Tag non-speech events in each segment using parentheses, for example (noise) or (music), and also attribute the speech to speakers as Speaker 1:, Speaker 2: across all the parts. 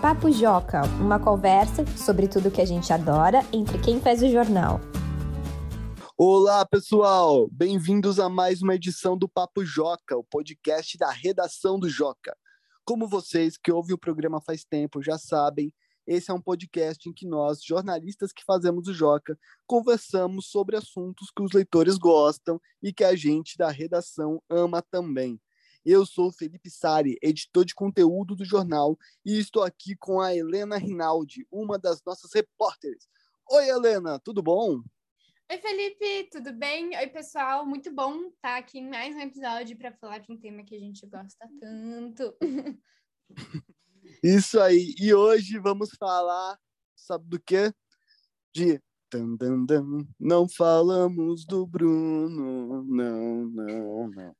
Speaker 1: Papo Joca, uma conversa sobre tudo que a gente adora entre quem faz o jornal.
Speaker 2: Olá, pessoal! Bem-vindos a mais uma edição do Papo Joca, o podcast da redação do Joca. Como vocês que ouvem o programa faz tempo já sabem, esse é um podcast em que nós, jornalistas que fazemos o Joca, conversamos sobre assuntos que os leitores gostam e que a gente da redação ama também. Eu sou Felipe Sari, editor de conteúdo do jornal, e estou aqui com a Helena Rinaldi, uma das nossas repórteres. Oi, Helena, tudo bom?
Speaker 3: Oi, Felipe, tudo bem? Oi, pessoal, muito bom estar aqui em mais um episódio para falar de um tema que a gente gosta tanto. (laughs)
Speaker 2: Isso aí, e hoje vamos falar, sabe do quê? De Não falamos do Bruno, não, não, não.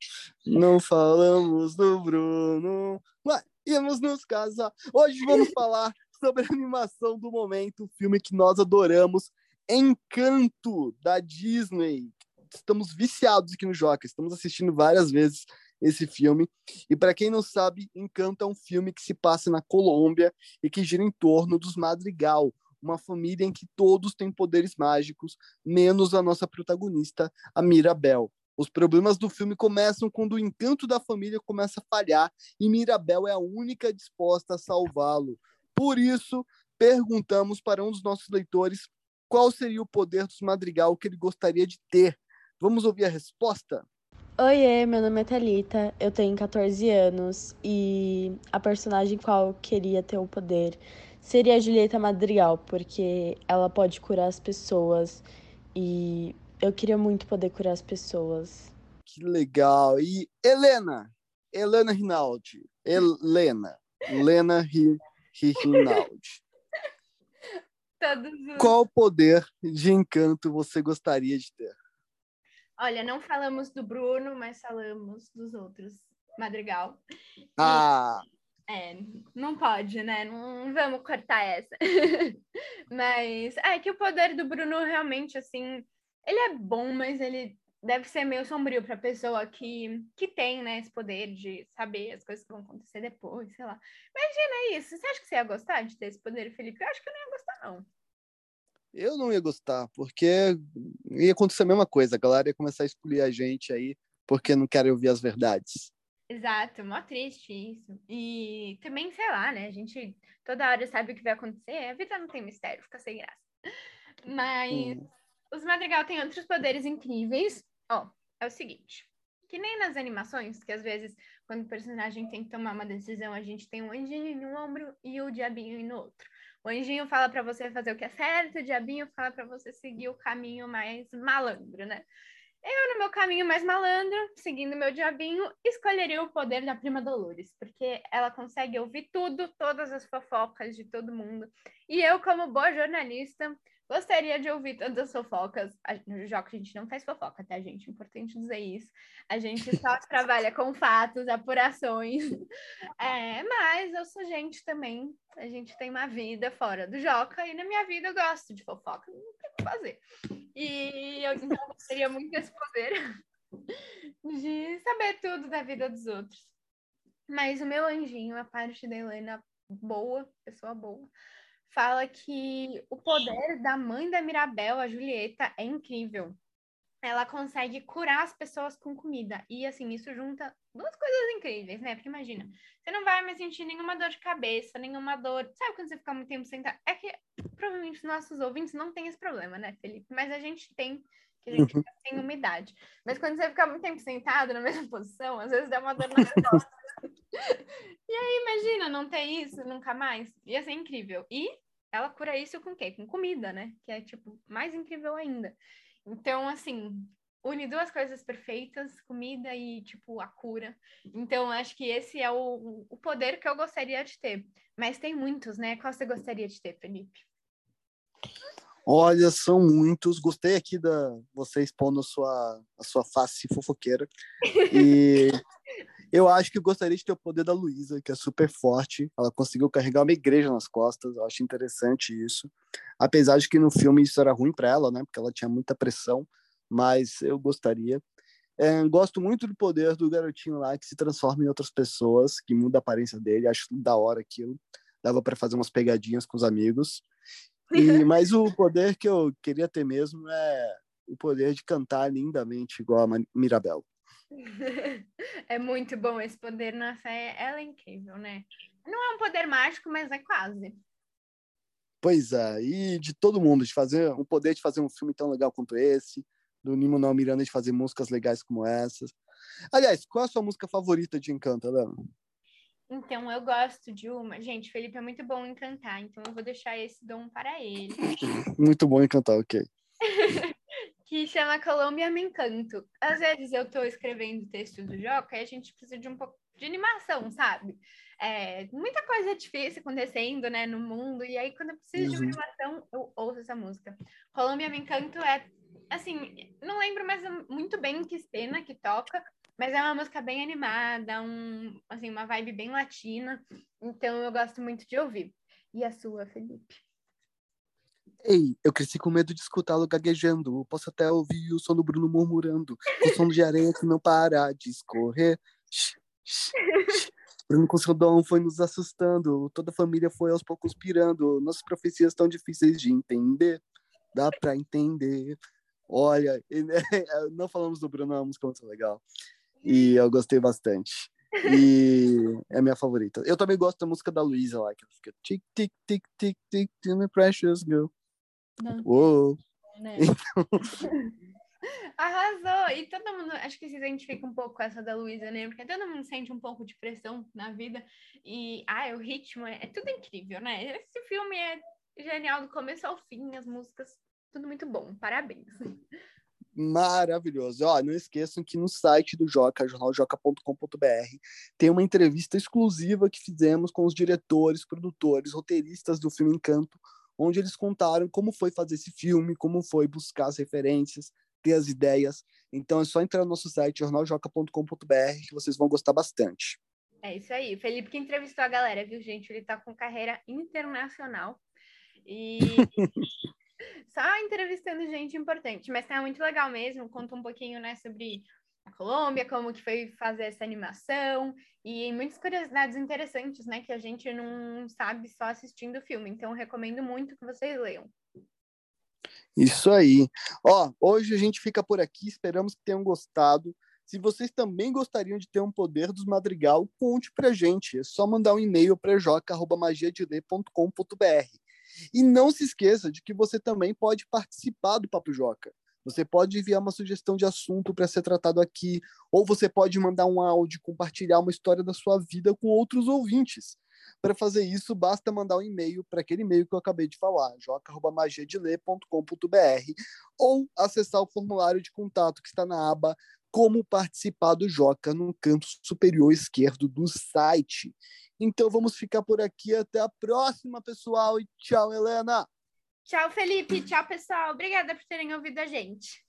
Speaker 2: Não falamos do Bruno, mas íamos nos casar. Hoje vamos (laughs) falar sobre a animação do momento, o filme que nós adoramos, Encanto, da Disney. Estamos viciados aqui no Joca, estamos assistindo várias vezes esse filme. E para quem não sabe, Encanto é um filme que se passa na Colômbia e que gira em torno dos Madrigal, uma família em que todos têm poderes mágicos, menos a nossa protagonista, a Mirabel. Os problemas do filme começam quando o encanto da família começa a falhar e Mirabel é a única disposta a salvá-lo. Por isso, perguntamos para um dos nossos leitores qual seria o poder dos Madrigal que ele gostaria de ter. Vamos ouvir a resposta?
Speaker 4: Oiê, meu nome é Thalita, eu tenho 14 anos e a personagem qual queria ter o poder seria a Julieta Madrigal, porque ela pode curar as pessoas e eu queria muito poder curar as pessoas.
Speaker 2: Que legal. E Helena, Helena Rinaldi, Helena, Helena Rinaldi. Qual poder de encanto você gostaria de ter?
Speaker 3: Olha, não falamos do Bruno, mas falamos dos outros. Madrigal.
Speaker 2: Ah!
Speaker 3: E, é, não pode, né? Não vamos cortar essa. (laughs) mas é que o poder do Bruno realmente, assim, ele é bom, mas ele deve ser meio sombrio para pessoa que, que tem, né, esse poder de saber as coisas que vão acontecer depois, sei lá. Imagina isso. Você acha que você ia gostar de ter esse poder, Felipe? Eu acho que eu não ia gostar, não.
Speaker 2: Eu não ia gostar, porque ia acontecer a mesma coisa. A galera ia começar a excluir a gente aí porque não querem ouvir as verdades.
Speaker 3: Exato, mó triste isso. E também, sei lá, né? A gente toda hora sabe o que vai acontecer. A vida não tem mistério, fica sem graça. Mas os Madrigal têm outros poderes incríveis. Ó, é o seguinte. Que nem nas animações, que às vezes, quando o personagem tem que tomar uma decisão, a gente tem um anjinho em um ombro e o diabinho no outro. O anjinho fala para você fazer o que é certo, o diabinho fala para você seguir o caminho mais malandro, né? Eu, no meu caminho mais malandro, seguindo meu diabinho, escolheria o poder da prima Dolores, porque ela consegue ouvir tudo, todas as fofocas de todo mundo. E eu, como boa jornalista, Gostaria de ouvir todas as fofocas. No jogo a gente não faz fofoca, tá, gente? Importante dizer isso. A gente só (laughs) trabalha com fatos, apurações. É, mas eu sou gente também. A gente tem uma vida fora do Joca e na minha vida eu gosto de fofoca, não tem o que fazer. E eu então gostaria muito desse poder (laughs) de saber tudo da vida dos outros. Mas o meu anjinho, a parte da Helena boa, pessoa boa, fala que o poder da mãe da Mirabel, a Julieta, é incrível. Ela consegue curar as pessoas com comida. E, assim, isso junta duas coisas incríveis, né? Porque imagina, você não vai mais sentir nenhuma dor de cabeça, nenhuma dor. Sabe quando você fica muito tempo sentado? É que provavelmente os nossos ouvintes não têm esse problema, né, Felipe? Mas a gente tem, que a gente uhum. tem umidade. Mas quando você fica muito tempo sentado na mesma posição, às vezes dá uma dor na. (laughs) e aí, imagina não ter isso nunca mais. Ia ser incrível. E ela cura isso com o quê? Com comida, né? Que é, tipo, mais incrível ainda. Então, assim, une duas coisas perfeitas, comida e, tipo, a cura. Então, acho que esse é o, o poder que eu gostaria de ter. Mas tem muitos, né? Qual você gostaria de ter, Felipe?
Speaker 2: Olha, são muitos. Gostei aqui da você expondo a sua, a sua face fofoqueira. (laughs) E eu acho que eu gostaria de ter o poder da Luísa, que é super forte. Ela conseguiu carregar uma igreja nas costas. Eu acho interessante isso. Apesar de que no filme isso era ruim para ela, né? Porque ela tinha muita pressão. Mas eu gostaria. É, gosto muito do poder do garotinho lá que se transforma em outras pessoas, que muda a aparência dele. Acho da hora aquilo. dava para fazer umas pegadinhas com os amigos. E, (laughs) mas o poder que eu queria ter mesmo é o poder de cantar lindamente igual a Mirabel. (laughs)
Speaker 3: É muito bom esse poder, nossa, é, ela é incrível, né? Não é um poder mágico, mas é quase.
Speaker 2: Pois é, e de todo mundo, de fazer o poder de fazer um filme tão legal quanto esse, do Nimo Não Miranda de fazer músicas legais como essas. Aliás, qual é a sua música favorita de Encanto, Helena?
Speaker 3: Então, eu gosto de uma. Gente, Felipe é muito bom em cantar, então eu vou deixar esse dom para ele. (laughs)
Speaker 2: muito bom em cantar, ok. (laughs)
Speaker 3: que chama Colômbia Me Encanto. Às vezes eu estou escrevendo texto do Joca e a gente precisa de um pouco de animação, sabe? É, muita coisa difícil acontecendo, né, no mundo, e aí quando eu preciso uhum. de animação, eu ouço essa música. Colômbia Me Encanto é, assim, não lembro mais muito bem que cena que toca, mas é uma música bem animada, um, assim, uma vibe bem latina. Então eu gosto muito de ouvir. E a sua, Felipe?
Speaker 2: Ei, eu cresci com medo de escutá-lo gaguejando. Posso até ouvir o som do Bruno murmurando. O som de areia que não para de escorrer. Bruno com seu dom foi nos assustando. Toda a família foi aos poucos pirando. Nossas profecias tão difíceis de entender. Dá pra entender. Olha, (laughs) não falamos do Bruno, é uma música muito legal. E eu gostei bastante. E é a minha favorita. Eu também gosto da música da Luísa lá, que fica tic, tic, tic, tic, tic, tic, my precious girl. Uou. Né? Então... (laughs)
Speaker 3: Arrasou! E todo mundo, acho que se identifica um pouco com essa da Luísa, né? Porque todo mundo sente um pouco de pressão na vida. E, ah, o ritmo é, é tudo incrível, né? Esse filme é genial do começo ao fim, as músicas, tudo muito bom. Parabéns
Speaker 2: maravilhoso. Ó, não esqueçam que no site do Joca, jornaljoca.com.br, tem uma entrevista exclusiva que fizemos com os diretores, produtores, roteiristas do filme Encanto, onde eles contaram como foi fazer esse filme, como foi buscar as referências, ter as ideias. Então é só entrar no nosso site jornaljoca.com.br que vocês vão gostar bastante.
Speaker 3: É isso aí. Felipe que entrevistou a galera, viu, gente? Ele tá com carreira internacional. E (laughs) só entrevistando gente importante, mas tá muito legal mesmo, conta um pouquinho, né, sobre a Colômbia, como que foi fazer essa animação e muitas curiosidades interessantes, né, que a gente não sabe só assistindo o filme. Então recomendo muito que vocês leiam.
Speaker 2: Isso aí. Ó, hoje a gente fica por aqui, esperamos que tenham gostado. Se vocês também gostariam de ter um poder dos Madrigal, conte pra gente. É só mandar um e-mail para joca@magiadeler.com.br. E não se esqueça de que você também pode participar do Papo Joca. Você pode enviar uma sugestão de assunto para ser tratado aqui, ou você pode mandar um áudio, compartilhar uma história da sua vida com outros ouvintes. Para fazer isso, basta mandar um e-mail para aquele e-mail que eu acabei de falar, joca.magiadeler.com.br, ou acessar o formulário de contato que está na aba Como Participar do Joca no canto superior esquerdo do site. Então vamos ficar por aqui. Até a próxima, pessoal. E tchau, Helena.
Speaker 3: Tchau, Felipe. Tchau, pessoal. Obrigada por terem ouvido a gente.